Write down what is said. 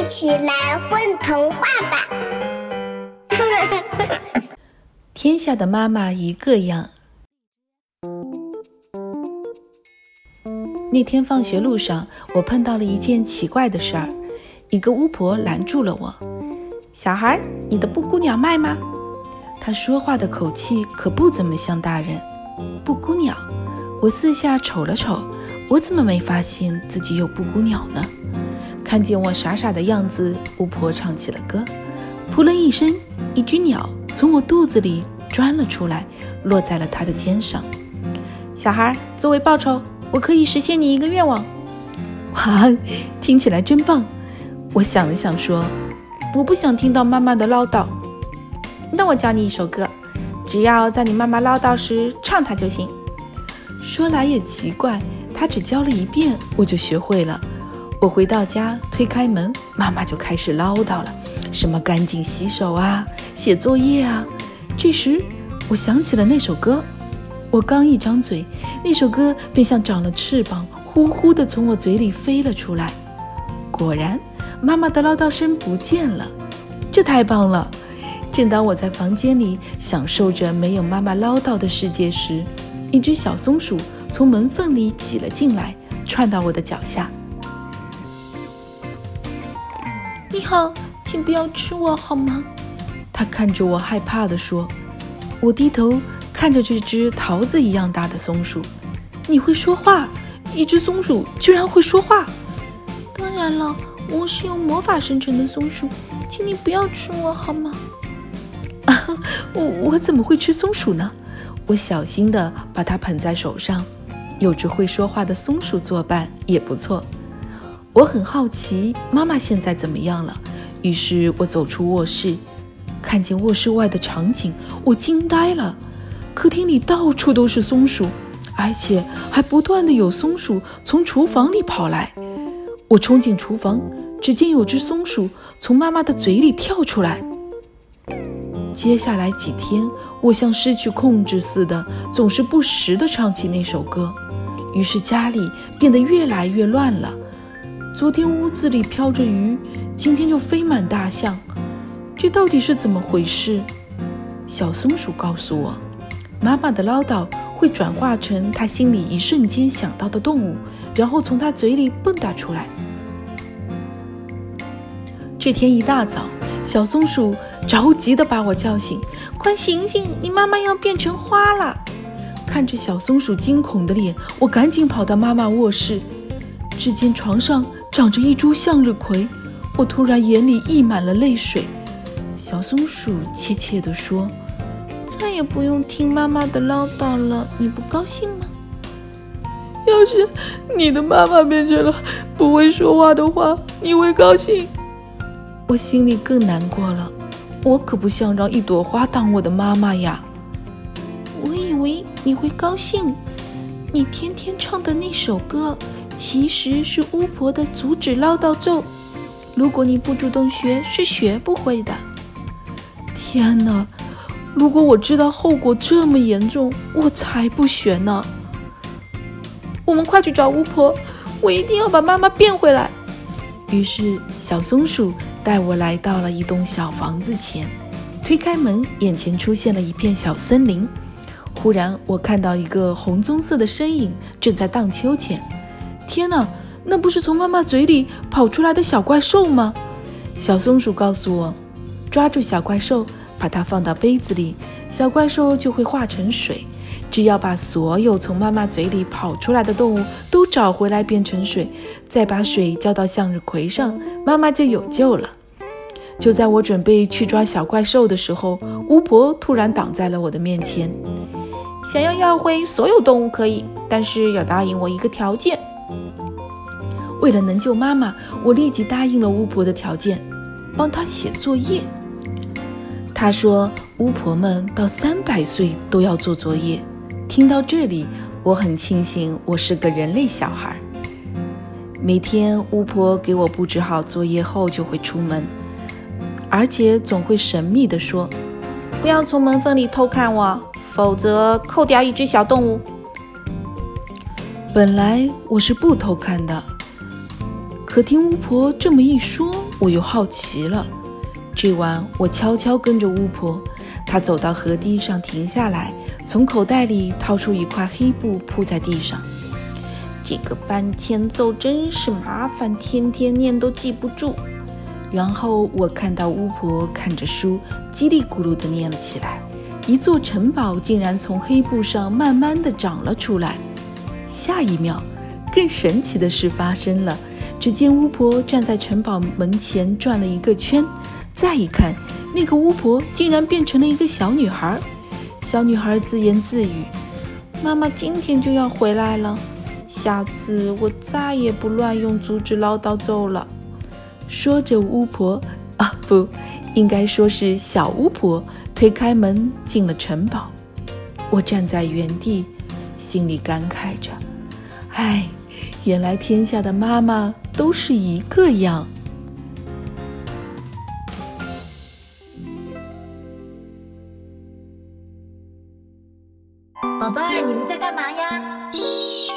一起来混童话吧！天下的妈妈一个样。那天放学路上，我碰到了一件奇怪的事儿。一个巫婆拦住了我：“小孩，你的布谷鸟卖吗？”她说话的口气可不怎么像大人。布谷鸟，我四下瞅了瞅，我怎么没发现自己有布谷鸟呢？看见我傻傻的样子，巫婆唱起了歌。扑棱一声，一只鸟从我肚子里钻了出来，落在了她的肩上。小孩，作为报酬。我可以实现你一个愿望，哇，听起来真棒！我想了想说：“我不想听到妈妈的唠叨。”那我教你一首歌，只要在你妈妈唠叨时唱它就行。说来也奇怪，他只教了一遍，我就学会了。我回到家，推开门，妈妈就开始唠叨了，什么赶紧洗手啊，写作业啊。这时，我想起了那首歌。我刚一张嘴，那首歌便像长了翅膀，呼呼地从我嘴里飞了出来。果然，妈妈的唠叨声不见了，这太棒了！正当我在房间里享受着没有妈妈唠叨的世界时，一只小松鼠从门缝里挤了进来，窜到我的脚下。你好，请不要吃我好吗？他看着我，害怕地说。我低头。看着这只桃子一样大的松鼠，你会说话？一只松鼠居然会说话？当然了，我是用魔法生成的松鼠，请你不要吃我好吗？啊，我我怎么会吃松鼠呢？我小心地把它捧在手上，有只会说话的松鼠作伴也不错。我很好奇妈妈现在怎么样了，于是我走出卧室，看见卧室外的场景，我惊呆了。客厅里到处都是松鼠，而且还不断的有松鼠从厨房里跑来。我冲进厨房，只见有只松鼠从妈妈的嘴里跳出来。接下来几天，我像失去控制似的，总是不时的唱起那首歌，于是家里变得越来越乱了。昨天屋子里飘着鱼，今天就飞满大象，这到底是怎么回事？小松鼠告诉我。妈妈的唠叨会转化成他心里一瞬间想到的动物，然后从他嘴里蹦跶出来。这天一大早，小松鼠着急地把我叫醒：“快醒醒，你妈妈要变成花了！”看着小松鼠惊恐的脸，我赶紧跑到妈妈卧室，只见床上长着一株向日葵，我突然眼里溢满了泪水。小松鼠怯怯地说。再也不用听妈妈的唠叨了，你不高兴吗？要是你的妈妈变成了不会说话的话，你会高兴？我心里更难过了。我可不想让一朵花当我的妈妈呀。我以为你会高兴。你天天唱的那首歌，其实是巫婆的阻止唠叨咒。如果你不主动学，是学不会的。天哪！如果我知道后果这么严重，我才不学呢。我们快去找巫婆，我一定要把妈妈变回来。于是，小松鼠带我来到了一栋小房子前，推开门，眼前出现了一片小森林。忽然，我看到一个红棕色的身影正在荡秋千。天哪，那不是从妈妈嘴里跑出来的小怪兽吗？小松鼠告诉我，抓住小怪兽。把它放到杯子里，小怪兽就会化成水。只要把所有从妈妈嘴里跑出来的动物都找回来变成水，再把水浇到向日葵上，妈妈就有救了。就在我准备去抓小怪兽的时候，巫婆突然挡在了我的面前。想要要回所有动物可以，但是要答应我一个条件。为了能救妈妈，我立即答应了巫婆的条件，帮她写作业。她说：“巫婆们到三百岁都要做作业。”听到这里，我很庆幸我是个人类小孩。每天，巫婆给我布置好作业后就会出门，而且总会神秘地说：“不要从门缝里偷看我，否则扣掉一只小动物。”本来我是不偷看的，可听巫婆这么一说。我又好奇了。这晚，我悄悄跟着巫婆，她走到河堤上停下来，从口袋里掏出一块黑布铺在地上。这个搬迁奏真是麻烦，天天念都记不住。然后我看到巫婆看着书，叽里咕噜地念了起来。一座城堡竟然从黑布上慢慢地长了出来。下一秒，更神奇的事发生了。只见巫婆站在城堡门前转了一个圈，再一看，那个巫婆竟然变成了一个小女孩。小女孩自言自语：“妈妈今天就要回来了。”下次我再也不乱用竹子唠叨咒了。说着，巫婆啊，不应该说是小巫婆，推开门进了城堡。我站在原地，心里感慨着：“唉，原来天下的妈妈都是一个样。”宝贝儿，你们在干嘛呀？嘘。